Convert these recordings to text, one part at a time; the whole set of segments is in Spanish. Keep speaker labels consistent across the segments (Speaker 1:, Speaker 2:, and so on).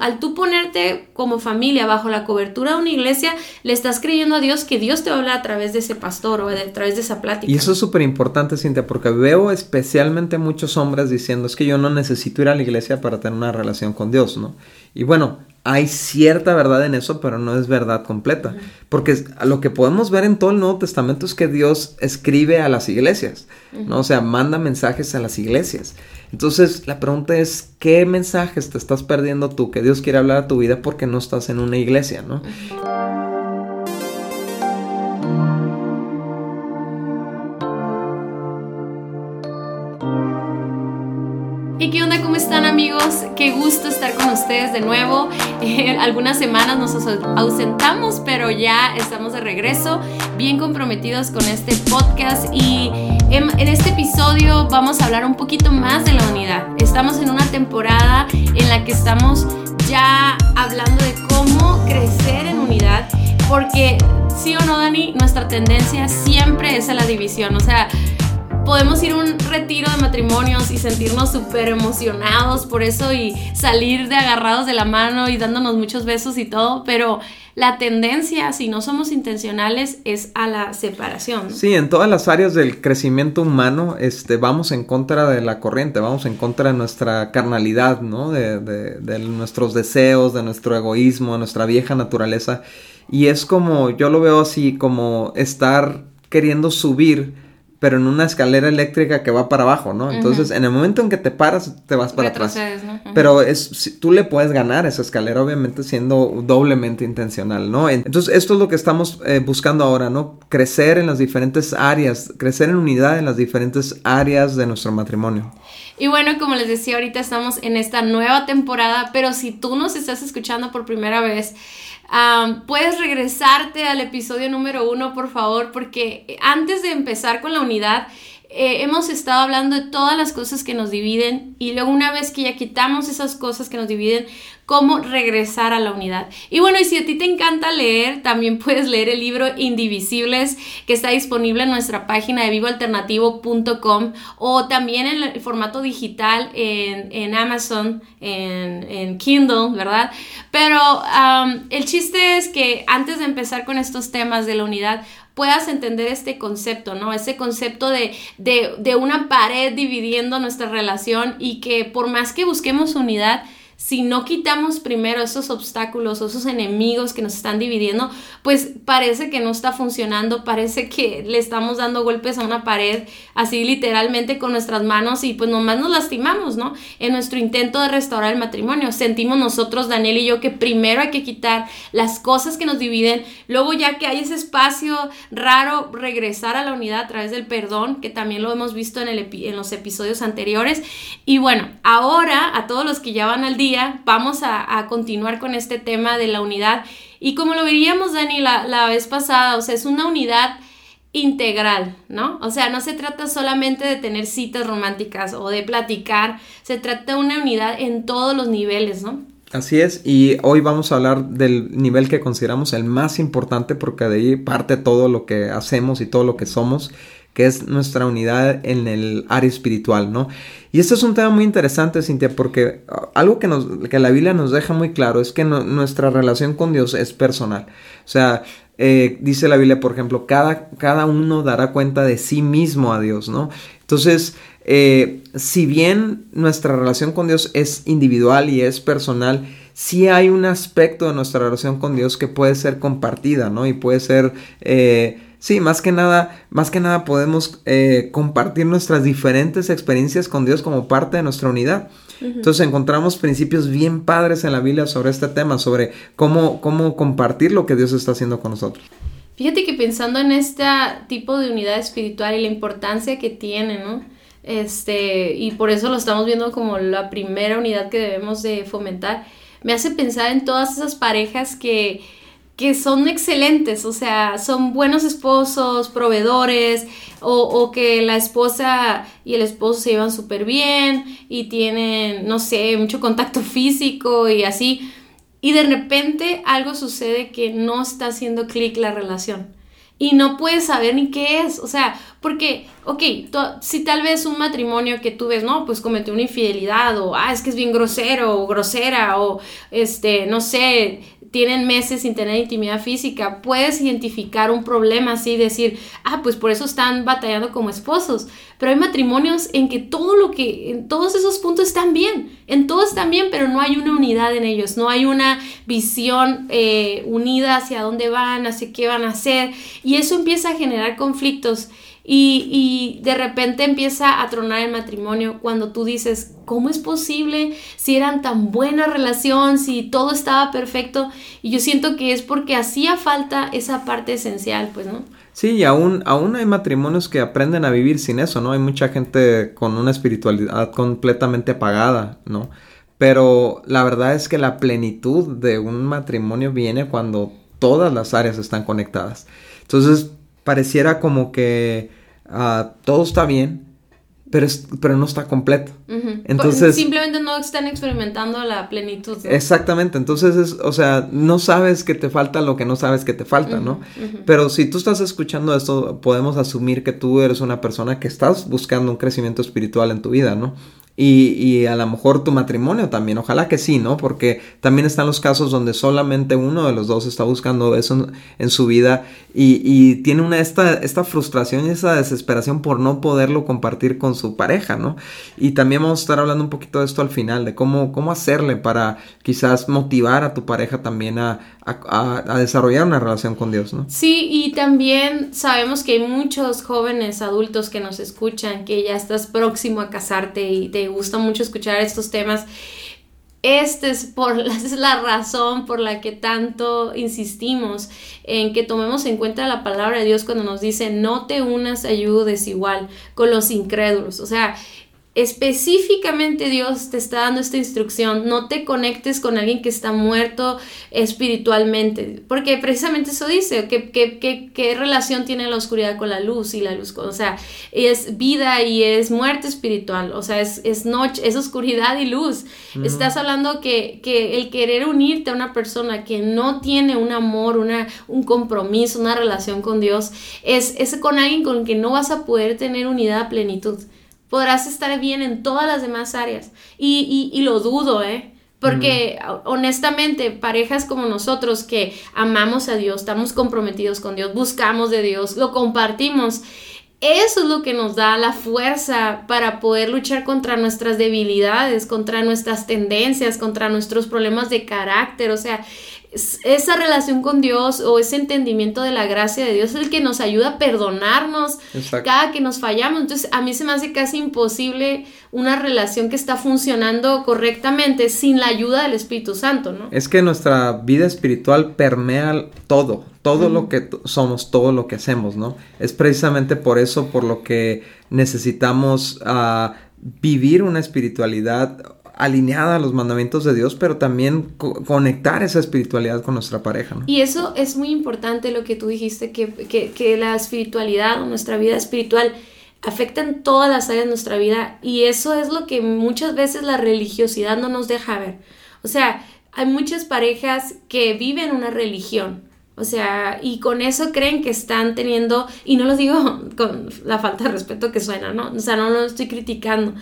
Speaker 1: Al tú ponerte como familia bajo la cobertura de una iglesia, le estás creyendo a Dios que Dios te va a hablar a través de ese pastor o a través de esa plática.
Speaker 2: Y eso es súper importante, Cintia, porque veo especialmente muchos hombres diciendo es que yo no necesito ir a la iglesia para tener una relación con Dios, ¿no? Y bueno, hay cierta verdad en eso, pero no es verdad completa. Porque lo que podemos ver en todo el Nuevo Testamento es que Dios escribe a las iglesias, ¿no? O sea, manda mensajes a las iglesias. Entonces, la pregunta es, ¿qué mensajes te estás perdiendo tú que Dios quiere hablar a tu vida porque no estás en una iglesia, ¿no?
Speaker 1: ¿Y qué onda? ¿Cómo están amigos? Qué gusto estar con ustedes de nuevo. Eh, algunas semanas nos ausentamos, pero ya estamos de regreso, bien comprometidos con este podcast y en, en, este episodio vamos a hablar un poquito más de la unidad. Estamos en una temporada en la que estamos ya hablando de cómo crecer en unidad, porque sí o no, Dani, nuestra tendencia siempre es a la división, o sea podemos ir a un retiro de matrimonios y sentirnos súper emocionados por eso y salir de agarrados de la mano y dándonos muchos besos y todo, pero la tendencia, si no somos intencionales, es a la separación.
Speaker 2: Sí, en todas las áreas del crecimiento humano, este, vamos en contra de la corriente, vamos en contra de nuestra carnalidad, ¿no? De, de, de nuestros deseos, de nuestro egoísmo, de nuestra vieja naturaleza. Y es como, yo lo veo así, como estar queriendo subir pero en una escalera eléctrica que va para abajo, ¿no? Entonces, en el momento en que te paras, te vas para atrás. Pero es, tú le puedes ganar esa escalera, obviamente siendo doblemente intencional, ¿no? Entonces, esto es lo que estamos eh, buscando ahora, ¿no? Crecer en las diferentes áreas, crecer en unidad en las diferentes áreas de nuestro matrimonio.
Speaker 1: Y bueno, como les decía, ahorita estamos en esta nueva temporada, pero si tú nos estás escuchando por primera vez, puedes regresarte al episodio número uno, por favor, porque antes de empezar con la unidad, eh, hemos estado hablando de todas las cosas que nos dividen y luego una vez que ya quitamos esas cosas que nos dividen, cómo regresar a la unidad. Y bueno, y si a ti te encanta leer, también puedes leer el libro Indivisibles que está disponible en nuestra página de vivoalternativo.com o también en el formato digital en, Amazon, en, Kindle, ¿verdad? Pero el chiste es que antes de empezar con estos temas de la unidad, puedas entender este concepto, ¿no? Ese concepto de, de, de una pared dividiendo nuestra relación y que por más que busquemos unidad, si no quitamos primero esos obstáculos esos enemigos que nos están dividiendo, pues parece que no está funcionando, parece que le estamos dando golpes a una pared así literalmente con nuestras manos y pues nomás nos lastimamos, ¿no? En nuestro intento de restaurar el matrimonio. Sentimos nosotros, Daniel y yo, que primero hay que quitar las cosas que nos dividen, luego ya que hay ese espacio raro, regresar a la unidad a través del perdón, que también lo hemos visto en, el en los episodios anteriores. Y bueno, ahora a todos los que ya van al día, vamos a, continuar con este tema de la unidad. Y como lo veríamos, Dani, la, vez pasada, o sea, es una unidad integral, ¿no? O sea, no se trata solamente de tener citas románticas o de platicar, se trata de una unidad en todos los niveles, ¿no?
Speaker 2: Así es, y hoy vamos a hablar del nivel que consideramos el más importante porque de ahí parte todo lo que hacemos y todo lo que somos, que es nuestra unidad en el área espiritual, ¿no? Y este es un tema muy interesante, Cintia, porque ah, algo que, que la Biblia nos deja muy claro es que nuestra relación con Dios es personal. O sea, eh, dice la Biblia, por ejemplo, cada, cada uno dará cuenta de sí mismo a Dios, ¿no? Entonces, eh, si bien nuestra relación con Dios es individual y es personal, sí hay un aspecto de nuestra relación con Dios que puede ser compartida, ¿no? Y puede ser... Eh, Sí, más que nada, más que nada podemos eh, compartir nuestras diferentes experiencias con Dios como parte de nuestra unidad. Entonces encontramos principios bien padres en la Biblia sobre este tema, sobre cómo, cómo compartir lo que Dios está haciendo con nosotros.
Speaker 1: Fíjate que pensando en este tipo de unidad espiritual y la importancia que tiene, ¿no? Este, y por eso lo estamos viendo como la primera unidad que debemos de fomentar, me hace pensar en todas esas parejas que que son excelentes, o sea, son buenos esposos, proveedores, o, que la esposa y el esposo se llevan súper bien y tienen, no sé, mucho contacto físico y así, y de repente algo sucede que no está haciendo clic la relación. Y no puedes saber ni qué es, o sea, Porque, ok, si tal vez un matrimonio que tú ves, no, pues cometió una infidelidad o, ah, es que es bien grosero o grosera o, este, no sé, tienen meses sin tener intimidad física, puedes identificar un problema así y decir, ah, pues por eso están batallando como esposos. Pero hay matrimonios en que todo lo que, en todos esos puntos están bien, en todo están bien, pero no hay una unidad en ellos, no hay una visión eh, unida hacia dónde van, hacia qué van a hacer, y eso empieza a generar conflictos. Y, de repente empieza a tronar el matrimonio cuando tú dices, ¿cómo es posible si eran tan buena relación, si todo estaba perfecto? Y yo siento que es porque hacía falta esa parte esencial, pues, ¿no?
Speaker 2: Sí, y aún, aún hay matrimonios que aprenden a vivir sin eso, ¿no? Hay mucha gente con una espiritualidad completamente apagada, ¿no? Pero la verdad es que la plenitud de un matrimonio viene cuando todas las áreas están conectadas. Entonces, pareciera como que Ah, todo está bien, pero, pero no está completo.
Speaker 1: Entonces... Simplemente no están experimentando la plenitud.
Speaker 2: Exactamente, entonces es, o sea, no sabes que te falta lo que no sabes que te falta, ¿no? Pero si tú estás escuchando esto, podemos asumir que tú eres una persona que estás buscando un crecimiento espiritual en tu vida, ¿no? Y, y, a lo mejor tu matrimonio también, ojalá que sí, ¿no? Porque también están los casos donde solamente uno de los dos está buscando eso en, su vida y, y, tiene una esta, esta frustración y esa desesperación por no poderlo compartir con su pareja, ¿no? Y también vamos a estar hablando un poquito de esto al final, de cómo, cómo hacerle para quizás motivar a tu pareja también a, a, desarrollar una relación con Dios, ¿no?
Speaker 1: Sí, y también sabemos que hay muchos jóvenes adultos que nos escuchan, que ya estás próximo a casarte y te gusta mucho escuchar estos temas. Esta es, por, es la razón por la que tanto insistimos en que tomemos en cuenta la palabra de Dios cuando nos dice no te unas a yugo desigual con los incrédulos. O sea, específicamente Dios te está dando esta instrucción, no te conectes con alguien que está muerto espiritualmente, porque precisamente eso dice, ¿qué, relación tiene la oscuridad con la luz y la luz? o sea, es vida y es muerte espiritual, o sea, es, es noche, es oscuridad y luz. Estás hablando que, el querer unirte a una persona que no tiene un amor, una, un compromiso, una relación con Dios, es, es con alguien con que no vas a poder tener unidad a plenitud podrás estar bien en todas las demás áreas. Y, y, lo dudo, ¿eh? Porque honestamente, parejas como nosotros que amamos a Dios, estamos comprometidos con Dios, buscamos de Dios, lo compartimos, eso es lo que nos da la fuerza para poder luchar contra nuestras debilidades, contra nuestras tendencias, contra nuestros problemas de carácter. O sea, esa relación con Dios o ese entendimiento de la gracia de Dios es el que nos ayuda a perdonarnos cada que nos fallamos. Entonces, a mí se me hace casi imposible una relación que está funcionando correctamente sin la ayuda del Espíritu Santo, ¿no?
Speaker 2: Es que nuestra vida espiritual permea todo, todo lo que somos, todo lo que hacemos, ¿no? Es precisamente por eso por lo que necesitamos ah, vivir una espiritualidad alineada a los mandamientos de Dios, pero también conectar esa espiritualidad con nuestra pareja.
Speaker 1: Y eso es muy importante lo que tú dijiste, que, que, la espiritualidad o nuestra vida espiritual afecta en todas las áreas de nuestra vida y eso es lo que muchas veces la religiosidad no nos deja ver. O sea, hay muchas parejas que viven una religión, o sea, y con eso creen que están teniendo, y no lo digo con la falta de respeto que suena, ¿no? O sea, no lo estoy criticando,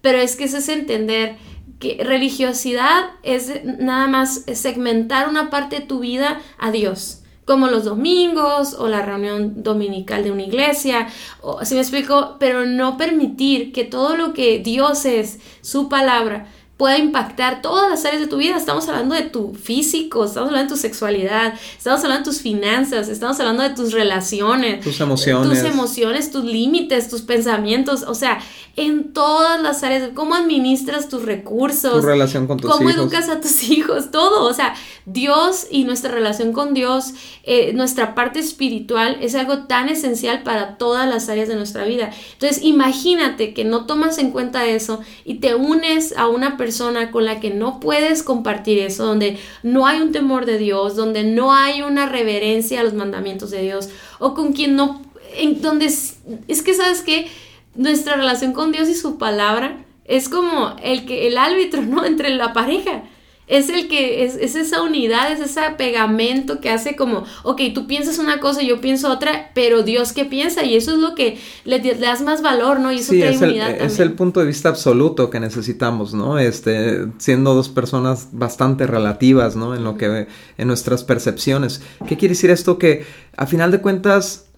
Speaker 1: pero es que eso es entender que religiosidad es nada más segmentar una parte de tu vida a Dios, como los domingos o la reunión dominical de una iglesia, o así me explico, pero no permitir que todo lo que Dios es, su palabra, pueda impactar todas las áreas de tu vida. Estamos hablando de tu físico, estamos hablando de tu sexualidad, estamos hablando de tus finanzas, estamos hablando de tus relaciones,
Speaker 2: tus emociones,
Speaker 1: tus emociones, tus límites, tus pensamientos, o sea, en todas las áreas, cómo administras tus recursos,
Speaker 2: tu relación con tus
Speaker 1: cómo educas a tus hijos, todo, o sea, Dios y nuestra relación con Dios, eh, nuestra parte espiritual es algo tan esencial para todas las áreas de nuestra vida. Entonces, imagínate que no tomas en cuenta eso y te unes a una persona persona con la que no puedes compartir eso, donde no hay un temor de Dios, donde no hay una reverencia a los mandamientos de Dios, o con quien no, en donde es, que sabes que nuestra relación con Dios y su palabra es como el que el árbitro, ¿no? Entre la pareja. es el que es, esa unidad, es ese pegamento que hace como, ok, tú piensas una cosa, yo pienso otra, pero Dios qué piensa y eso es lo que le, das más valor, ¿no? Y eso
Speaker 2: sí, es, el, es el punto de vista absoluto que necesitamos, ¿no? Este, siendo dos personas bastante relativas, ¿no? En lo que, en nuestras percepciones. ¿Qué quiere decir esto? Que a final de cuentas,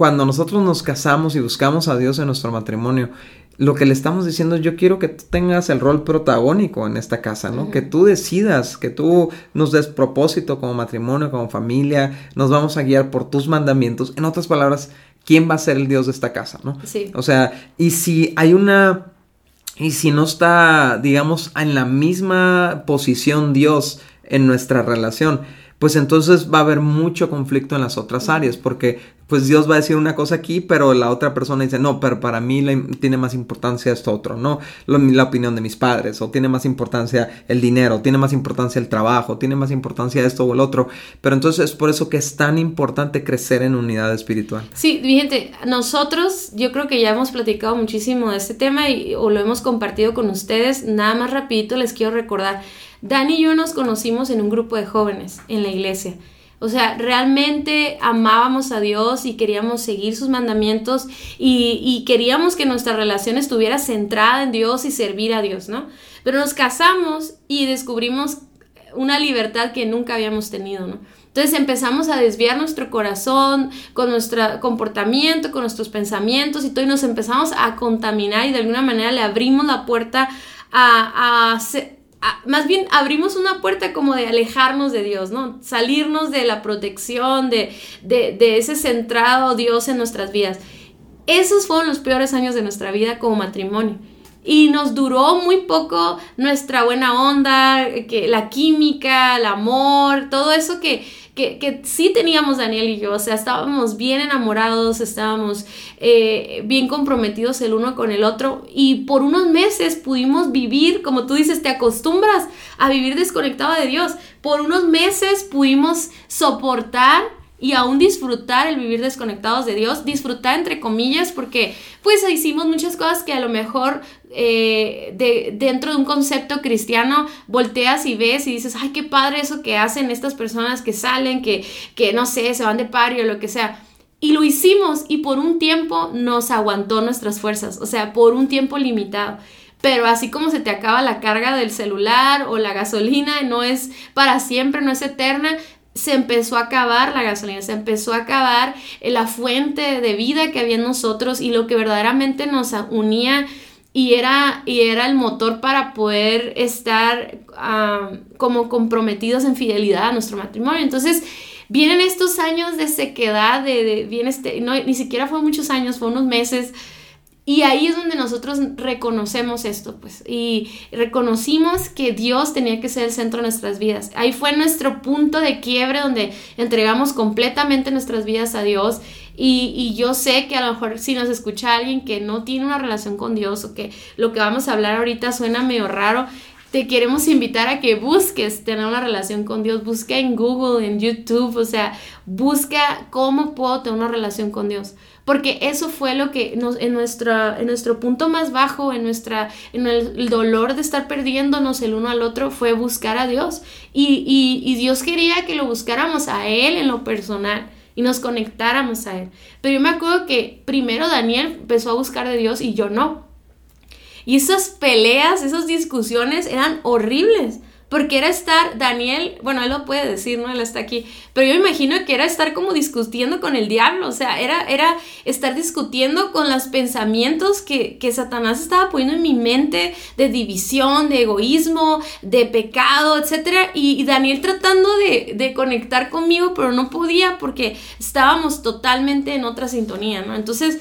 Speaker 2: cuando nosotros nos casamos y buscamos a Dios en nuestro matrimonio, lo que le estamos diciendo es yo quiero que tú tengas el rol protagónico en esta casa, ¿no? Que tú decidas, que tú nos des propósito como matrimonio, como familia, nos vamos a guiar por tus mandamientos. En otras palabras, ¿quién va a ser el Dios de esta casa, ¿no?
Speaker 1: Sí.
Speaker 2: O sea, y si hay una... Y si no está, digamos, en la misma posición Dios en nuestra relación, pues entonces va a haber mucho conflicto en las otras áreas, porque pues Dios va a decir una cosa aquí, pero la otra persona dice, no, pero para mí tiene más importancia esto otro, ¿no? la opinión de mis padres, o tiene más importancia el dinero, tiene más importancia el trabajo, tiene más importancia esto o el otro, pero entonces es por eso que es tan importante crecer en unidad espiritual.
Speaker 1: Sí, gente, nosotros yo creo que ya hemos platicado muchísimo de este tema y, o lo hemos compartido con ustedes, nada más rapidito les quiero recordar, Dani y yo nos conocimos en un grupo de jóvenes en la iglesia. O sea, realmente amábamos a Dios y queríamos seguir sus mandamientos y, queríamos que nuestra relación estuviera centrada en Dios y servir a Dios, ¿no? Pero nos casamos y descubrimos una libertad que nunca habíamos tenido, ¿no? Entonces empezamos a desviar nuestro corazón con nuestro comportamiento, con nuestros pensamientos y todo, y nos empezamos a contaminar y de alguna manera le abrimos la puerta a, a, más bien abrimos una puerta como de alejarnos de Dios, ¿no? Salirnos de la protección, de, de, ese centrado Dios en nuestras vidas. Esos fueron los peores años de nuestra vida como matrimonio. Y nos duró muy poco nuestra buena onda, que, la química, el amor, todo eso que, que, sí teníamos Daniel y yo, o sea, estábamos bien enamorados, estábamos eh, bien comprometidos el uno con el otro y por unos meses pudimos vivir, como tú dices, te acostumbras a vivir desconectado de Dios, por unos meses pudimos soportar y aún disfrutar el vivir desconectados de Dios, disfrutar entre comillas, porque pues hicimos muchas cosas que a lo mejor eh, de, dentro de un concepto cristiano volteas y ves y dices, ay, qué padre eso que hacen estas personas que salen, que, que no sé, se van de pario lo que sea. Y lo hicimos y por un tiempo nos aguantó nuestras fuerzas, o sea, por un tiempo limitado. Pero así como se te acaba la carga del celular o la gasolina, no es para siempre, no es eterna, se empezó a acabar la gasolina, se empezó a acabar la fuente de vida que había en nosotros y lo que verdaderamente nos unía y era, y era el motor para poder estar como comprometidos en fidelidad a nuestro matrimonio. Entonces, vienen estos años de sequedad, de, viene este, no, ni siquiera fue muchos años, fue unos meses y ahí es donde nosotros reconocemos esto, pues, y reconocimos que Dios tenía que ser el centro de nuestras vidas. Ahí fue nuestro punto de quiebre donde entregamos completamente nuestras vidas a Dios. Y, yo sé que a lo mejor si nos escucha alguien que no tiene una relación con Dios o que lo que vamos a hablar ahorita suena medio raro, te queremos invitar a que busques tener una relación con Dios. Busca en Google, en YouTube, o sea, busca cómo puedo tener una relación con Dios porque eso fue lo que nos, en, nuestra, en nuestro punto más bajo, en, nuestra, en el, dolor de estar perdiéndonos el uno al otro, fue buscar a Dios. Y, y, Dios quería que lo buscáramos a Él en lo personal y nos conectáramos a Él. Pero yo me acuerdo que primero Daniel empezó a buscar de Dios y yo no. Y esas peleas, esas discusiones eran horribles porque era estar, Daniel, bueno, él lo puede decir, ¿no? Él está aquí, pero yo me imagino que era estar como discutiendo con el diablo, o sea, era, era estar discutiendo con los pensamientos que, que Satanás estaba poniendo en mi mente de división, de egoísmo, de pecado, etc. Y, Daniel tratando de, de conectar conmigo, pero no podía porque estábamos totalmente en otra sintonía, ¿no? Entonces,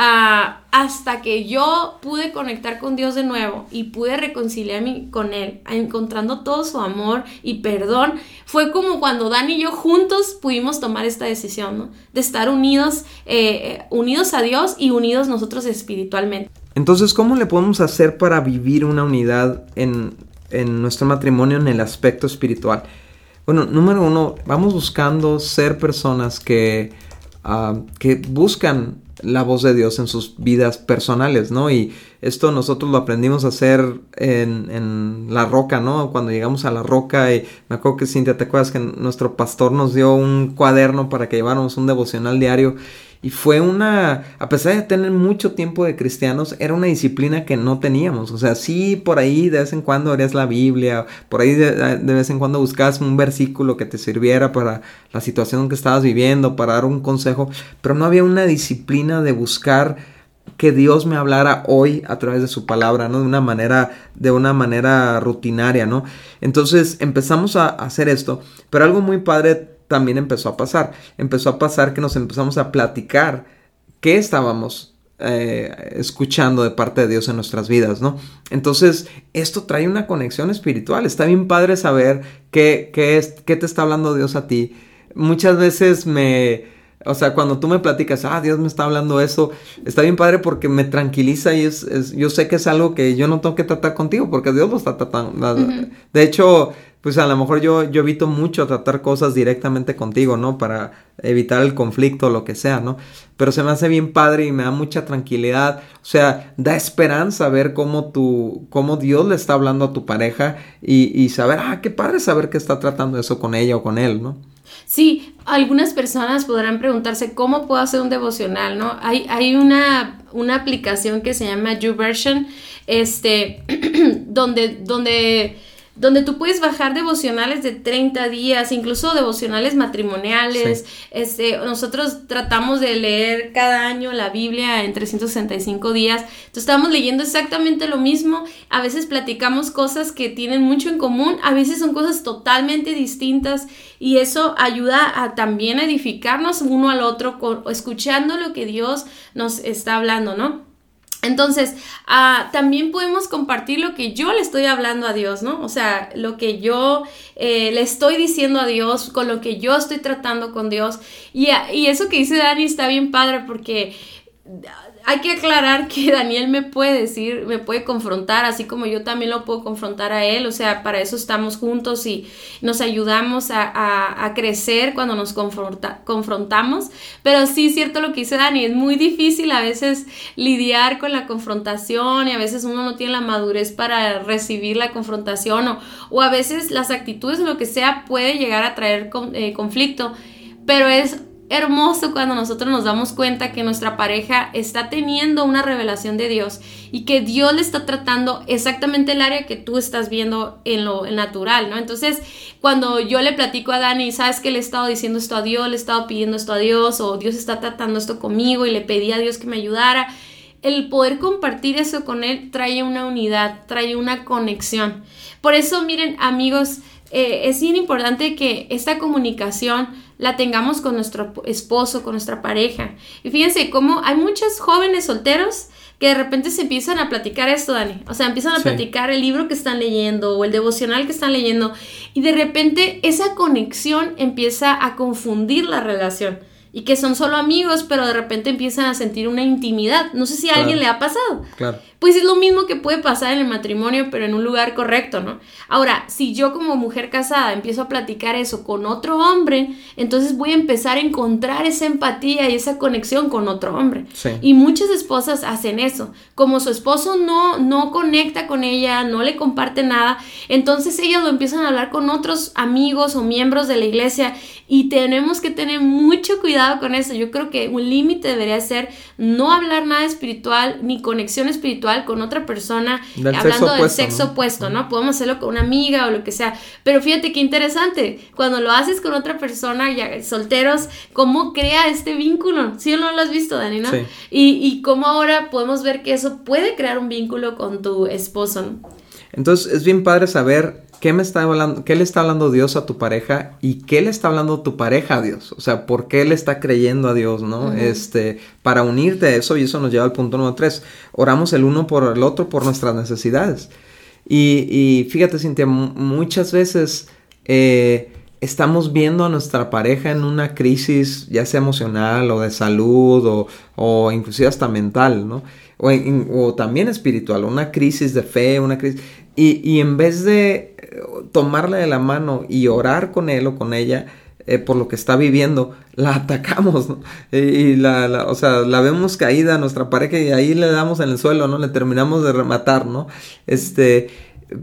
Speaker 1: hasta que yo pude conectar con Dios de nuevo y pude reconciliarme con Él, encontrando todo su amor y perdón, fue como cuando Dan y yo juntos pudimos tomar esta decisión. De estar unidos, eh, unidos a Dios y unidos nosotros espiritualmente.
Speaker 2: Entonces, ¿cómo le podemos hacer para vivir una unidad en, en nuestro matrimonio en el aspecto espiritual? Bueno, número uno, vamos buscando ser personas que, ah, que buscan la voz de Dios en sus vidas personales, ¿no? Y esto nosotros lo aprendimos a hacer en, la roca, ¿no? Cuando llegamos a la roca y me acuerdo que Cintia, ¿te acuerdas que nuestro pastor nos dio un cuaderno para que lleváramos un devocional diario? Y fue una, a pesar de tener mucho tiempo de cristianos, era una disciplina que no teníamos. O sea, sí, por ahí de vez en cuando harías la Biblia, por ahí de, de vez en cuando buscabas un versículo que te sirviera para la situación que estabas viviendo, para dar un consejo, pero no había una disciplina de buscar que Dios me hablara hoy a través de su palabra, ¿no? De una manera, de una manera rutinaria, ¿no? Entonces empezamos a hacer esto, pero algo muy padre también empezó a pasar. Empezó a pasar que nos empezamos a platicar qué estábamos eh, escuchando de parte de Dios en nuestras vidas, ¿no? Entonces, esto trae una conexión espiritual. Está bien padre saber qué, qué, es, qué te está hablando Dios a ti. Muchas veces me... O sea, cuando tú me platicas, ah, Dios me está hablando eso, está bien padre porque me tranquiliza y es, yo sé que es algo que yo no tengo que tratar contigo porque Dios lo está tratando. De hecho, pues a lo mejor yo, yo evito mucho tratar cosas directamente contigo, ¿no? Para evitar el conflicto o lo que sea, ¿no? Pero se me hace bien padre y me da mucha tranquilidad. O sea, da esperanza ver cómo tu, cómo Dios le está hablando a tu pareja y, y saber, ah, qué padre saber que está tratando eso con ella o con él, ¿no?
Speaker 1: Sí, algunas personas podrán preguntarse cómo puedo hacer un devocional, ¿no? Hay, hay una, una aplicación que se llama YouVersion, este, donde, donde donde tú puedes bajar devocionales de 30 días, incluso devocionales matrimoniales. Este, nosotros tratamos de leer cada año la Biblia en 365 días. Entonces estamos leyendo exactamente lo mismo. A veces platicamos cosas que tienen mucho en común, a veces son cosas totalmente distintas y eso ayuda a también edificarnos uno al otro escuchando lo que Dios nos está hablando, ¿no? Entonces, ah, también podemos compartir lo que yo le estoy hablando a Dios, ¿no? O sea, lo que yo eh, le estoy diciendo a Dios, con lo que yo estoy tratando con Dios. Y, y eso que dice Dani está bien padre porque hay que aclarar que Daniel me puede decir, me puede confrontar, así como yo también lo puedo confrontar a él, o sea, para eso estamos juntos y nos ayudamos a, crecer cuando nos confrontamos, pero sí es cierto lo que dice Dani, es muy difícil a veces lidiar con la confrontación y a veces uno no tiene la madurez para recibir la confrontación o, a veces las actitudes o lo que sea puede llegar a traer eh, conflicto, pero es hermoso cuando nosotros nos damos cuenta que nuestra pareja está teniendo una revelación de Dios y que Dios le está tratando exactamente el área que tú estás viendo en lo natural, ¿no? Entonces, cuando yo le platico a Dani, sabes que le he estado diciendo esto a Dios, le he estado pidiendo esto a Dios, o Dios está tratando esto conmigo y le pedí a Dios que me ayudara, el poder compartir eso con él trae una unidad, trae una conexión. Por eso, miren, amigos, eh, es bien importante que esta comunicación la tengamos con nuestro esposo, con nuestra pareja. Y fíjense cómo hay muchos jóvenes solteros que de repente se empiezan a platicar esto, Dani. O sea, empiezan a platicar el libro que están leyendo o el devocional que están leyendo y de repente esa conexión empieza a confundir la relación y que son solo amigos, pero de repente empiezan a sentir una intimidad. No sé si a alguien le ha pasado.
Speaker 2: Claro.
Speaker 1: Pues es lo mismo que puede pasar en el matrimonio, pero en un lugar correcto, ¿no? Ahora, si yo como mujer casada empiezo a platicar eso con otro hombre, entonces voy a empezar a encontrar esa empatía y esa conexión con otro hombre.
Speaker 2: Sí.
Speaker 1: Y muchas esposas hacen eso. Como su esposo no, no conecta con ella, no le comparte nada, entonces ellas lo empiezan a hablar con otros amigos o miembros de la iglesia y tenemos que tener mucho cuidado con eso. Yo creo que un límite debería ser no hablar nada espiritual ni conexión espiritual con otra persona, hablando del sexo opuesto, ¿no? Podemos hacerlo con una amiga o lo que sea. Pero fíjate qué interesante, cuando lo haces con otra persona, ya solteros, cómo crea este vínculo. ¿Sí o no lo has visto, Dani, no? Y, y cómo ahora podemos ver que eso puede crear un vínculo con tu esposo, ¿no?
Speaker 2: Entonces es bien padre saber ¿qué, me está hablando, ¿qué le está hablando Dios a tu pareja y qué le está hablando tu pareja a Dios? O sea, ¿por qué le está creyendo a Dios, no? Este, para unirte a eso, y eso nos lleva al punto número tres, oramos el uno por el otro por nuestras necesidades. Y, y fíjate, Cintia, muchas veces eh, estamos viendo a nuestra pareja en una crisis, ya sea emocional o de salud o, o inclusive hasta mental, ¿no? O, o, también espiritual, una crisis de fe, una crisis... Y, y en vez de tomarle de la mano y orar con él o con ella, eh, por lo que está viviendo, la atacamos. Y la, o sea, la vemos caída a nuestra pareja y ahí le damos en el suelo, ¿no? Le terminamos de rematar, ¿no? Este,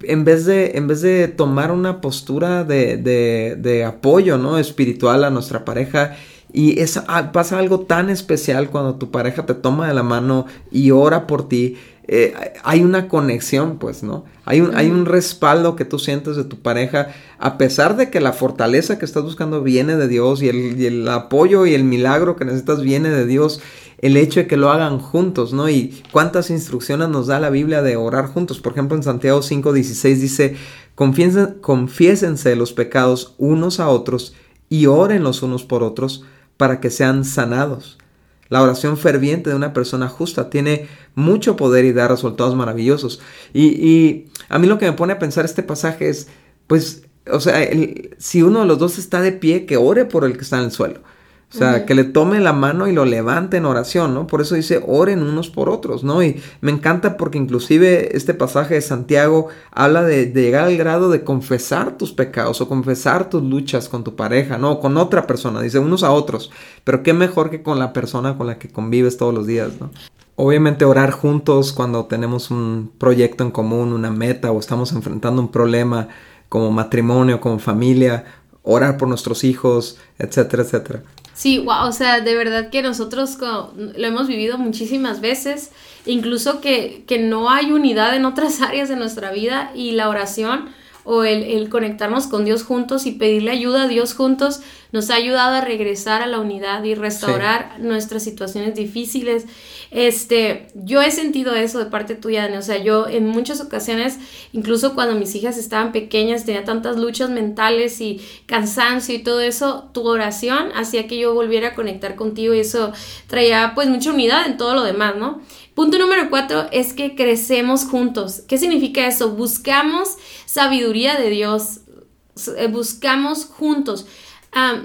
Speaker 2: en vez de, en vez de tomar una postura de, de, de apoyo, ¿no? Espiritual a nuestra pareja y es, ah, pasa algo tan especial cuando tu pareja te toma de la mano y ora por ti. Eh, hay una conexión, pues, ¿no? Hay un, hay un respaldo que tú sientes de tu pareja, a pesar de que la fortaleza que estás buscando viene de Dios y el, y el apoyo y el milagro que necesitas viene de Dios, el hecho de que lo hagan juntos, ¿no? Y cuántas instrucciones nos da la Biblia de orar juntos. Por ejemplo, en Santiago 5:16 dice, confiésense los pecados unos a otros y oren los unos por otros para que sean sanados. La oración ferviente de una persona justa tiene mucho poder y da resultados maravillosos. Y, a mí lo que me pone a pensar este pasaje es, pues, o sea, si uno de los dos está de pie, que ore por el que está en el suelo. O sea, que le tome la mano y lo levante en oración, ¿no? Por eso dice, oren unos por otros, ¿no? Y me encanta porque inclusive este pasaje de Santiago habla de, llegar al grado de confesar tus pecados o confesar tus luchas con tu pareja, ¿no? con otra persona, dice unos a otros. Pero qué mejor que con la persona con la que convives todos los días, ¿no? Obviamente orar juntos cuando tenemos un proyecto en común, una meta o estamos enfrentando un problema como matrimonio, como familia, orar por nuestros hijos, etcétera, etcétera.
Speaker 1: Sí, wow, o sea, de verdad que nosotros lo hemos vivido muchísimas veces, incluso que, que no hay unidad en otras áreas de nuestra vida y la oración o el, conectarnos con Dios juntos y pedirle ayuda a Dios juntos nos ha ayudado a regresar a la unidad y restaurar nuestras situaciones difíciles. Este, yo he sentido eso de parte tuya, Dani. O sea, yo en muchas ocasiones, incluso cuando mis hijas estaban pequeñas, tenía tantas luchas mentales y cansancio y todo eso, tu oración hacía que yo volviera a conectar contigo y eso traía pues mucha unidad en todo lo demás, ¿no? Punto número cuatro es que crecemos juntos. ¿Qué significa eso? Buscamos sabiduría de Dios, eh, buscamos juntos.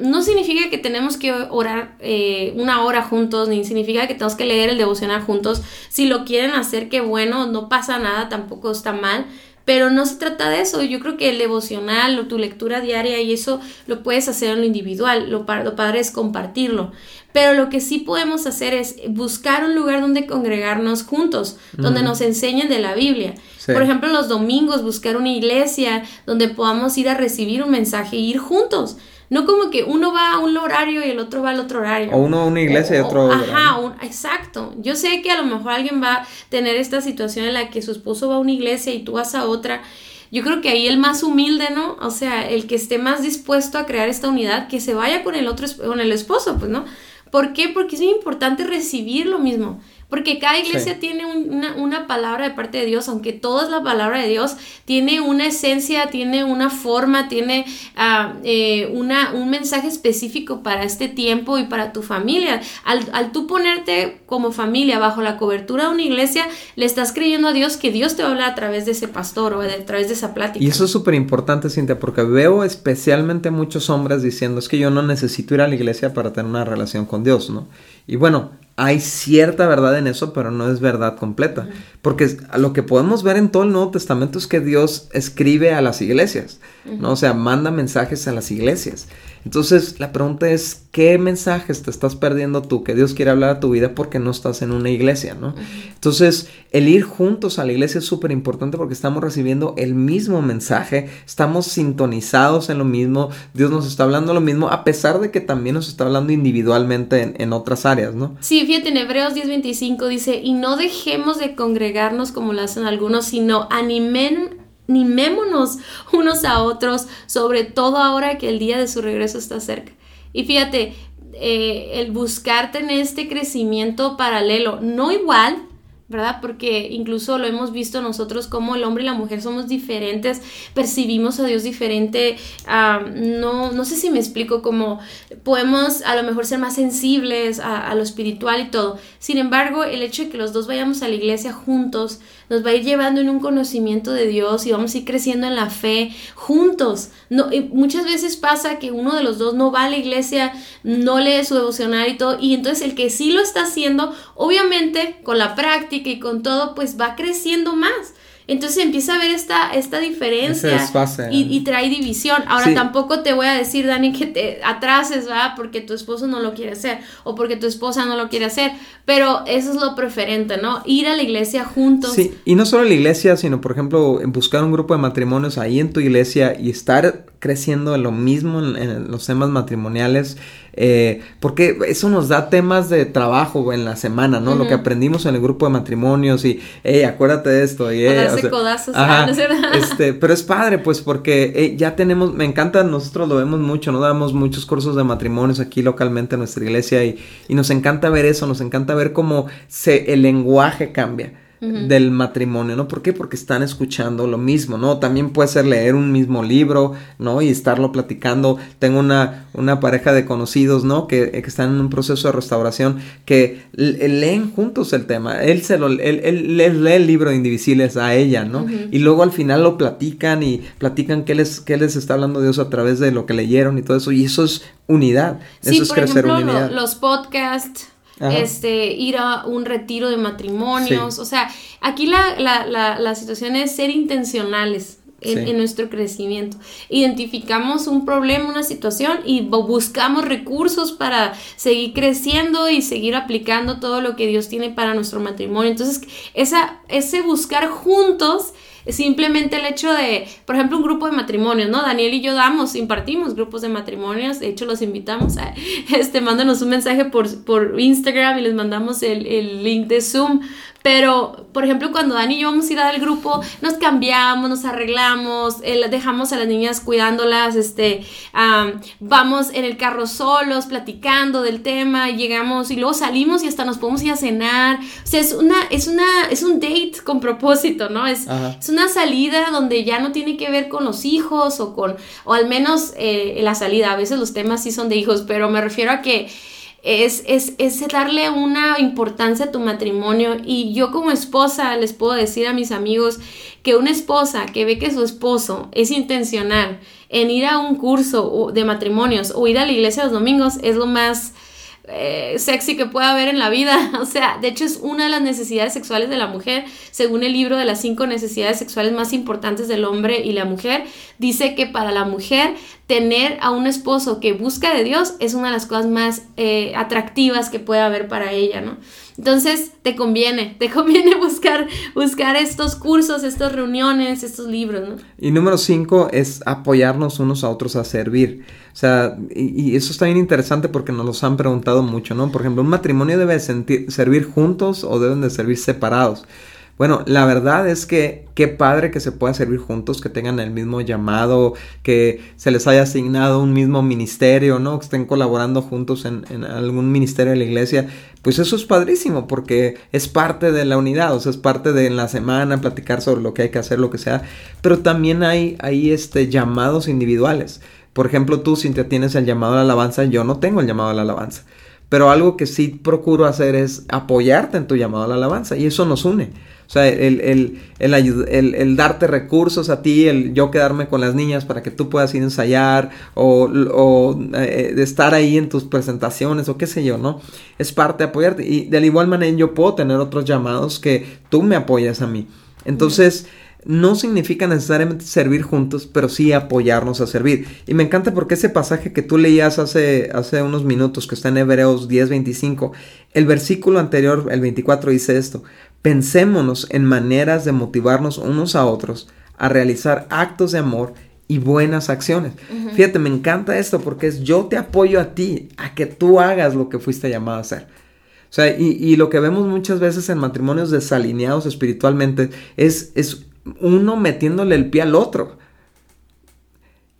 Speaker 1: No significa que tenemos que orar eh, una hora juntos, ni significa que tenemos que leer el devocional juntos. Si lo quieren hacer, qué bueno, no pasa nada, tampoco está mal. Pero no se trata de eso. Yo creo que el devocional o tu lectura diaria y eso lo puedes hacer en lo individual. Lo, lo padre es compartirlo. Pero lo que sí podemos hacer es buscar un lugar donde congregarnos juntos, donde nos enseñen de la Biblia. Por ejemplo, los domingos buscar una iglesia donde podamos ir a recibir un mensaje e ir juntos. No como que uno va a un horario y el otro va al otro horario.
Speaker 2: O uno a una iglesia y otro
Speaker 1: Ajá, exacto. Yo sé que a lo mejor alguien va a tener esta situación en la que su esposo va a una iglesia y tú vas a otra. Yo creo que ahí el más humilde, ¿no? O sea, el que esté más dispuesto a crear esta unidad, que se vaya con el otro, con el esposo, pues, ¿no? ¿Por qué? Porque es muy importante recibir lo mismo. Porque cada iglesia tiene una, palabra de parte de Dios, aunque todo es la palabra de Dios, tiene una esencia, tiene una forma, tiene ah, eh, una, un mensaje específico para este tiempo y para tu familia. Al, al tú ponerte como familia bajo la cobertura de una iglesia, le estás creyendo a Dios que Dios te va a hablar a través de ese pastor o a través de esa plática.
Speaker 2: Y eso es súper importante, Cintia, porque veo especialmente muchos hombres diciendo es que yo no necesito ir a la iglesia para tener una relación con Dios, ¿no? Y bueno, hay cierta verdad en eso, pero no es verdad completa. Porque lo que podemos ver en todo el Nuevo Testamento es que Dios escribe a las iglesias, ¿no? O sea, manda mensajes a las iglesias. Entonces, la pregunta es, ¿qué mensajes te estás perdiendo tú que Dios quiere hablar a tu vida porque no estás en una iglesia, ¿no? Entonces, el ir juntos a la iglesia es súper importante porque estamos recibiendo el mismo mensaje, estamos sintonizados en lo mismo, Dios nos está hablando lo mismo, a pesar de que también nos está hablando individualmente en, otras áreas, ¿no?
Speaker 1: Sí, fíjate, en Hebreos 10:25 dice, y no dejemos de congregarnos como lo hacen algunos, sino animen, animémonos unos a otros, sobre todo ahora que el día de su regreso está cerca. Y fíjate, eh, el buscarte en este crecimiento paralelo, no igual, ¿verdad? Porque incluso lo hemos visto nosotros como el hombre y la mujer somos diferentes, percibimos a Dios diferente, no, no sé si me explico, como podemos a lo mejor ser más sensibles a, lo espiritual y todo. Sin embargo, el hecho de que los dos vayamos a la iglesia juntos nos va a ir llevando en un conocimiento de Dios y vamos a ir creciendo en la fe juntos. No, muchas veces pasa que uno de los dos no va a la iglesia, no lee su devocional y todo, y entonces el que sí lo está haciendo, obviamente con la práctica y con todo, pues va creciendo más. Entonces empieza a ver esta, esta diferencia y, y, trae división. Ahora tampoco te voy a decir, Dani, que te atrases, ¿verdad? Porque tu esposo no lo quiere hacer o porque tu esposa no lo quiere hacer, pero eso es lo preferente, ¿no? Ir a la iglesia juntos.
Speaker 2: Sí, y no solo a la iglesia, sino por ejemplo, buscar un grupo de matrimonios ahí en tu iglesia y estar creciendo en lo mismo en, los temas matrimoniales, eh, porque eso nos da temas de trabajo en la semana, ¿no? Lo que aprendimos en el grupo de matrimonios y, hey, acuérdate de esto. Y, codazos, este, pero es padre, pues, porque eh, ya tenemos, me encanta, nosotros lo vemos mucho, ¿no? Damos muchos cursos de matrimonios aquí localmente en nuestra iglesia y, y nos encanta ver eso, nos encanta ver cómo se, el lenguaje cambia del matrimonio, ¿no? ¿Por qué? Porque están escuchando lo mismo, ¿no? También puede ser leer un mismo libro, ¿no? Y estarlo platicando. Tengo una, una pareja de conocidos, ¿no? Que, están en un proceso de restauración que leen juntos el tema. Él se lo, él, lee el libro de Indivisibles a ella, ¿no? Y luego al final lo platican y platican qué les, qué les está hablando Dios a través de lo que leyeron y todo eso. Y eso es unidad. eso es
Speaker 1: crecer unidad. los podcasts este, ir a un retiro de matrimonios. O sea, aquí la, la, la, la, situación es ser intencionales. En, en, nuestro crecimiento. Identificamos un problema, una situación y buscamos recursos para seguir creciendo y seguir aplicando todo lo que Dios tiene para nuestro matrimonio. Entonces, esa, ese buscar juntos Simplemente el hecho de, por ejemplo, un grupo de matrimonios, ¿no? Daniel y yo damos, impartimos grupos de matrimonios, de hecho los invitamos a, este, mándanos un mensaje por, por Instagram y les mandamos el, el link de Zoom pero, por ejemplo, cuando Dani y yo vamos a ir al grupo, nos cambiamos, nos arreglamos, eh, dejamos a las niñas cuidándolas, este, vamos en el carro solos, platicando del tema, llegamos y luego salimos y hasta nos podemos ir a cenar. O sea, es una, es una, es un date con propósito, ¿no? Es, es una salida donde ya no tiene que ver con los hijos o con, o al menos eh, la salida. A veces los temas sí son de hijos, pero me refiero a que es, es, es, darle una importancia a tu matrimonio. Y yo como esposa les puedo decir a mis amigos que una esposa que ve que su esposo es intencional en ir a un curso de matrimonios o ir a la iglesia los domingos es lo más eh, sexy que pueda haber en la vida. O sea, de hecho es una de las necesidades sexuales de la mujer. Según el libro de las cinco necesidades sexuales más importantes del hombre y la mujer, dice que para la mujer tener a un esposo que busca de Dios es una de las cosas más eh, atractivas que puede haber para ella, ¿no? Entonces, te conviene, te conviene buscar, buscar estos cursos, estas reuniones, estos libros, ¿no?
Speaker 2: Y número cinco es apoyarnos unos a otros a servir. O sea, y, eso está bien interesante porque nos los han preguntado mucho, ¿no? Por ejemplo, ¿un matrimonio debe servir juntos o deben de servir separados? Bueno, la verdad es que qué padre que se puedan servir juntos, que tengan el mismo llamado, que se les haya asignado un mismo ministerio, ¿no? Que estén colaborando juntos en, algún ministerio de la iglesia. Pues eso es padrísimo porque es parte de la unidad, o sea, es parte de la semana platicar sobre lo que hay que hacer, lo que sea. Pero también hay, hay este, llamados individuales. Por ejemplo, tú, si te tienes el llamado a la alabanza, yo no tengo el llamado a la alabanza. Pero algo que sí procuro hacer es apoyarte en tu llamado a la alabanza y eso nos une. O sea, el, el, el, darte recursos a ti, el yo quedarme con las niñas para que tú puedas ir a ensayar o, o eh, estar ahí en tus presentaciones o qué sé yo, ¿no? Es parte de apoyarte. Y de la igual manera yo puedo tener otros llamados que tú me apoyas a mí. Entonces no significa necesariamente servir juntos, pero sí apoyarnos a servir. Y me encanta porque ese pasaje que tú leías hace, hace unos minutos, que está en Hebreos 10:25, el versículo anterior, el 24, dice esto, pensémonos en maneras de motivarnos unos a otros a realizar actos de amor y buenas acciones. Fíjate, me encanta esto porque es yo te apoyo a ti, a que tú hagas lo que fuiste llamado a hacer. O sea, y, y, lo que vemos muchas veces en matrimonios desalineados espiritualmente es, es uno metiéndole el pie al otro.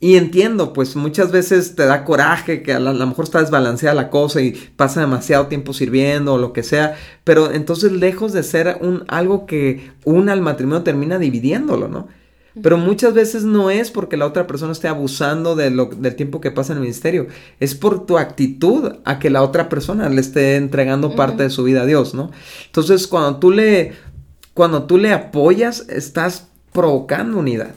Speaker 2: Y entiendo, pues muchas veces te da coraje que a lo mejor está desbalanceada la cosa y pasa demasiado tiempo sirviendo o lo que sea, pero entonces lejos de ser un, algo que una al matrimonio termina dividiéndolo, ¿no? Pero muchas veces no es porque la otra persona esté abusando de lo, del tiempo que pasa en el ministerio, es por tu actitud a que la otra persona le esté entregando parte de su vida a Dios, ¿no? Entonces cuando tú le cuando tú le apoyas, estás provocando unidad.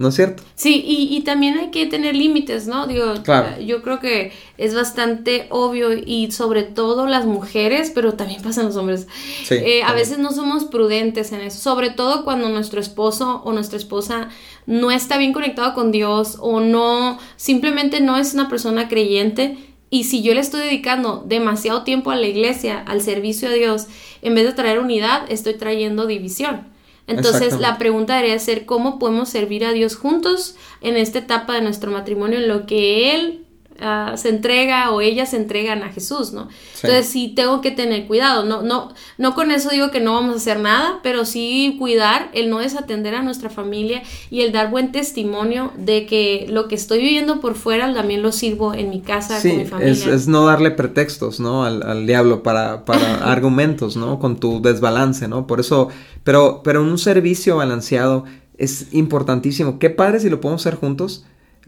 Speaker 2: ¿No es cierto?
Speaker 1: Sí, y, y también hay que tener límites, ¿no? Digo,
Speaker 2: Claro.
Speaker 1: yo creo que es bastante obvio y sobre todo las mujeres, pero también pasan los hombres.
Speaker 2: Sí,
Speaker 1: Eh, a veces no somos prudentes en eso, sobre todo cuando nuestro esposo o nuestra esposa no está bien conectado con Dios o no, simplemente no es una persona creyente. Y si yo le estoy dedicando demasiado tiempo a la iglesia, al servicio a Dios, en vez de traer unidad, estoy trayendo división. Entonces la pregunta debería ser cómo podemos servir a Dios juntos en esta etapa de nuestro matrimonio, en lo que Él ah, se entrega o ellas se entregan a Jesús, ¿no?
Speaker 2: Sí.
Speaker 1: Entonces sí tengo que tener cuidado, no, no, no con eso digo que no vamos a hacer nada, pero sí cuidar el no desatender a nuestra familia y el dar buen testimonio de que lo que estoy viviendo por fuera también lo sirvo en mi casa con
Speaker 2: Sí,
Speaker 1: mi familia.
Speaker 2: es, es no darle pretextos, ¿no? Al, al diablo para, para argumentos, ¿no? Con tu desbalance, ¿no? Por eso, pero, pero un servicio balanceado es importantísimo. Qué padre si lo podemos hacer juntos,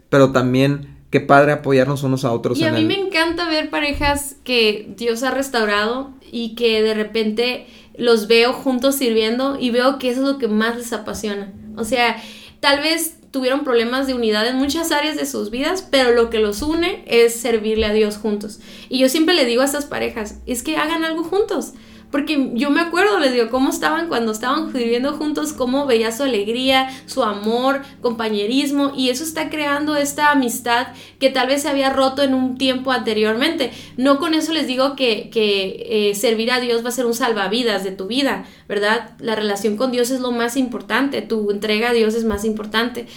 Speaker 2: pero también qué padre apoyarnos unos a otros.
Speaker 1: Y a mí
Speaker 2: el-
Speaker 1: me encanta ver parejas que Dios ha restaurado y que de repente los veo juntos sirviendo y veo que eso es lo que más les apasiona. O sea, tal vez tuvieron problemas de unidad en muchas áreas de sus vidas, pero lo que los une es servirle a Dios juntos. Y yo siempre le digo a estas parejas, es que hagan algo juntos. Porque yo me acuerdo, les digo, cómo estaban cuando estaban viviendo juntos, cómo veía su alegría, su amor, compañerismo, y eso está creando esta amistad que tal vez se había roto en un tiempo anteriormente. No con eso les digo que, que eh, servir a Dios va a ser un salvavidas de tu vida, ¿verdad? La relación con Dios es lo más importante, tu entrega a Dios es más importante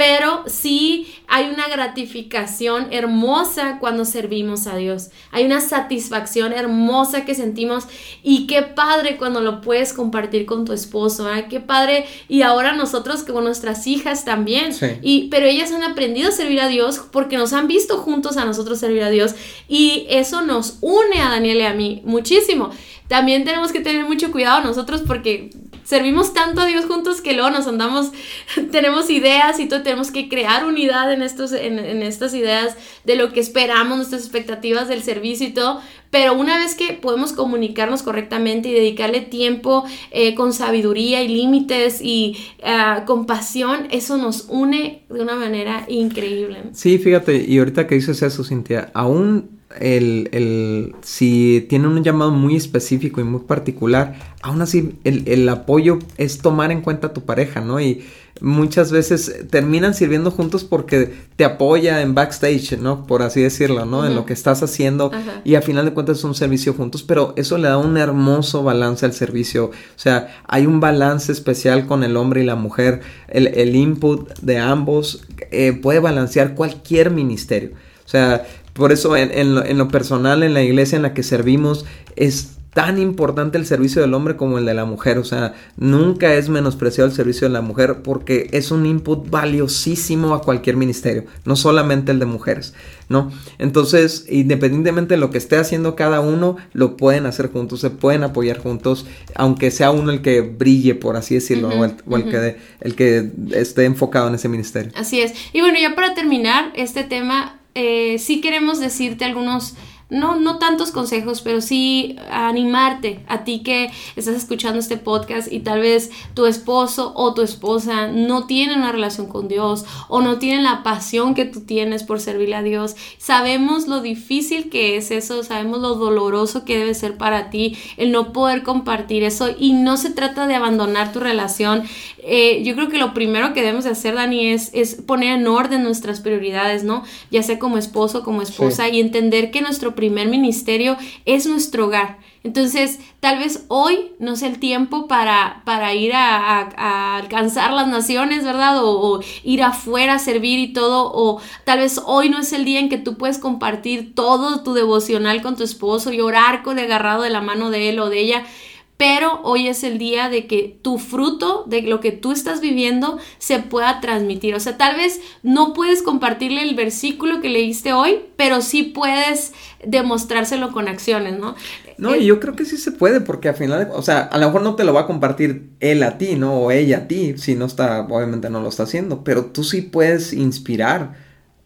Speaker 1: pero sí hay una gratificación hermosa cuando servimos a Dios. Hay una satisfacción hermosa que sentimos y qué padre cuando lo puedes compartir con tu esposo, ¿eh? qué padre y ahora nosotros con nuestras hijas también.
Speaker 2: Sí.
Speaker 1: Y pero ellas han aprendido a servir a Dios porque nos han visto juntos a nosotros servir a Dios y eso nos une a Daniel y a mí muchísimo. También tenemos que tener mucho cuidado nosotros porque servimos tanto a Dios juntos que luego nos andamos, tenemos ideas y todo, tenemos que crear unidad en, estos, en, en estas ideas de lo que esperamos, nuestras expectativas del servicio y todo, pero una vez que podemos comunicarnos correctamente y dedicarle tiempo eh, con sabiduría y límites y uh, compasión, eso nos une de una manera increíble.
Speaker 2: Sí, fíjate, y ahorita que dices eso, Cintia, aún el, el, si tienen un llamado muy específico y muy particular, aún así el, el, apoyo es tomar en cuenta a tu pareja, ¿no? Y muchas veces terminan sirviendo juntos porque te apoya en backstage, ¿no? Por así decirlo, ¿no? Uh -huh. En lo que estás haciendo uh -huh. y a final de cuentas es un servicio juntos, pero eso le da un hermoso balance al servicio, o sea, hay un balance especial con el hombre y la mujer, el, el input de ambos eh, puede balancear cualquier ministerio, o sea, por eso en, en, lo, en, lo, personal, en la iglesia en la que servimos, es tan importante el servicio del hombre como el de la mujer. O sea, nunca es menospreciado el servicio de la mujer porque es un input valiosísimo a cualquier ministerio, no solamente el de mujeres, ¿no? Entonces, independientemente de lo que esté haciendo cada uno, lo pueden hacer juntos, se pueden apoyar juntos, aunque sea uno el que brille, por así decirlo, uh -huh, o, el, o el, uh -huh. que, el que esté enfocado en ese ministerio.
Speaker 1: Así es. Y bueno, ya para terminar este tema, eh, sí queremos decirte algunos, no, no tantos consejos, pero sí animarte a ti que estás escuchando este podcast y tal vez tu esposo o tu esposa no tienen una relación con Dios o no tienen la pasión que tú tienes por servirle a Dios. Sabemos lo difícil que es eso, sabemos lo doloroso que debe ser para ti el no poder compartir eso y no se trata de abandonar tu relación. Eh, yo creo que lo primero que debemos de hacer, Dani, es, es poner en orden nuestras prioridades, ¿no? Ya sea como esposo, como esposa sí. y entender que nuestro primer ministerio es nuestro hogar. Entonces, tal vez hoy no es el tiempo para, para ir a, alcanzar las naciones, ¿verdad? O, o, ir afuera a servir y todo. O tal vez hoy no es el día en que tú puedes compartir todo tu devocional con tu esposo y orar con agarrado de la mano de él o de ella pero hoy es el día de que tu fruto de lo que tú estás viviendo se pueda transmitir. O sea, tal vez no puedes compartirle el versículo que leíste hoy, pero sí puedes demostrárselo con acciones, ¿no?
Speaker 2: No, y yo creo que sí se puede, porque al final, o sea, a lo mejor no te lo va a compartir él a ti, ¿no? O ella a ti, si no está, obviamente no lo está haciendo, pero tú sí puedes inspirar.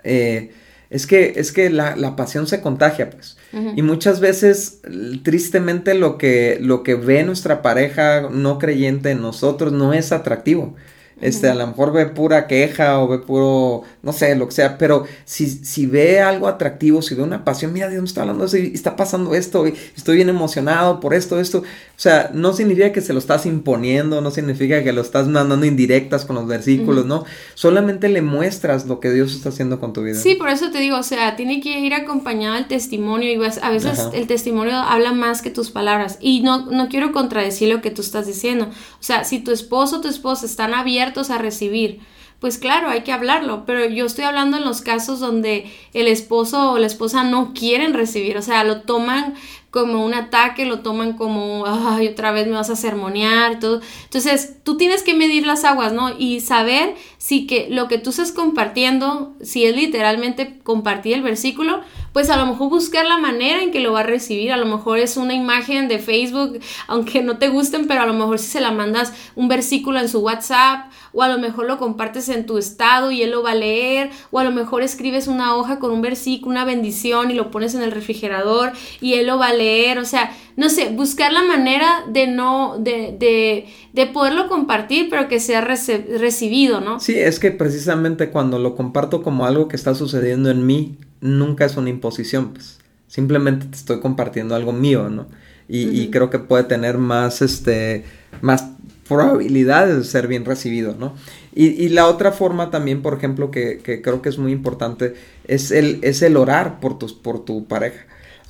Speaker 2: Eh, es que, es que la, la, pasión se contagia, pues. Uh -huh. Y muchas veces, tristemente, lo que, lo que ve nuestra pareja no creyente en nosotros no es atractivo. este, a lo mejor ve pura queja o ve puro, no sé, lo que sea, pero si, si ve algo atractivo, si ve una pasión, mira, Dios me está hablando de está pasando esto, y estoy bien emocionado por esto, esto. O sea, no significa que se lo estás imponiendo, no significa que lo estás mandando indirectas con los versículos, ¿no? Solamente le muestras lo que Dios está haciendo con tu vida.
Speaker 1: Sí, por eso te digo, o sea, tiene que ir acompañado el testimonio y a veces el testimonio habla más que tus palabras. Y no, no quiero contradecir lo que tú estás diciendo. O sea, si tu esposo o tu esposa están abiertos a recibir, pues claro, hay que hablarlo, pero yo estoy hablando en los casos donde el esposo o la esposa no quieren recibir, o sea, lo toman como un ataque, lo toman como, ay, otra vez me vas a sermonear todo. Entonces, tú tienes que medir las aguas, ¿no? Y saber si que lo que tú estás compartiendo, si es literalmente compartir el versículo, pues a lo mejor buscar la manera en que lo va a recibir, a lo mejor es una imagen de Facebook, aunque no te gusten, pero a lo mejor si se la mandas un versículo en su WhatsApp, o a lo mejor lo compartes en tu estado y él lo va a leer, o a lo mejor escribes una hoja con un versículo, una bendición y lo pones en el refrigerador y él lo va a leer, o sea, no sé, buscar la manera de no, de, de, de poderlo compartir, pero que sea recibido, ¿no?
Speaker 2: Sí, es que precisamente cuando lo comparto como algo que está sucediendo en mí, nunca es una imposición, pues simplemente te estoy compartiendo algo mío, ¿no? Y, creo que puede tener más, este, más probabilidades de ser bien recibido, ¿no? Y, la otra forma también, por ejemplo, que, creo que es muy importante, es el, es el orar por, tus, por tu pareja.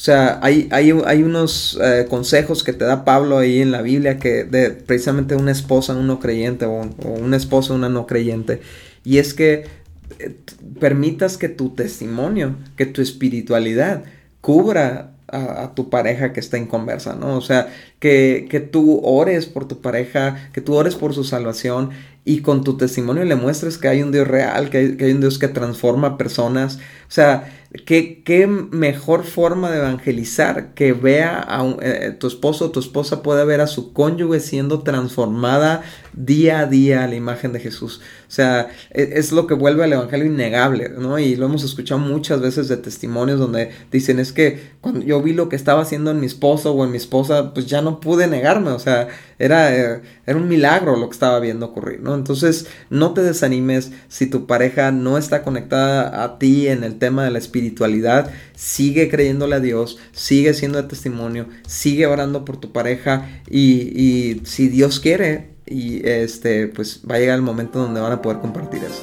Speaker 2: Sea, hay, hay, hay unos eh, consejos que te da Pablo ahí en la Biblia que de precisamente una esposa, un no creyente o, o un esposo, una no creyente. Y es que eh, permitas que tu testimonio, que tu espiritualidad cubra a, tu pareja que está en conversa, ¿no? O sea, que, que, tú ores por tu pareja, que tú ores por su salvación y con tu testimonio le muestres que hay un Dios real, que hay, un Dios que transforma personas. O sea, ¿Qué, ¿Qué, mejor forma de evangelizar que vea a eh, tu esposo o tu esposa pueda ver a su cónyuge siendo transformada día a día a la imagen de Jesús? O sea, es, es, lo que vuelve al evangelio innegable, ¿no? Y lo hemos escuchado muchas veces de testimonios donde dicen es que cuando yo vi lo que estaba haciendo en mi esposo o en mi esposa, pues ya no pude negarme, o sea, era, eh, era un milagro lo que estaba viendo ocurrir, ¿no? Entonces, no te desanimes si tu pareja no está conectada a ti en el tema de la espiritualidad sigue creyéndole a Dios, sigue siendo de testimonio, sigue orando por tu pareja y, si Dios quiere, y este, pues va a llegar el momento donde van a poder compartir eso.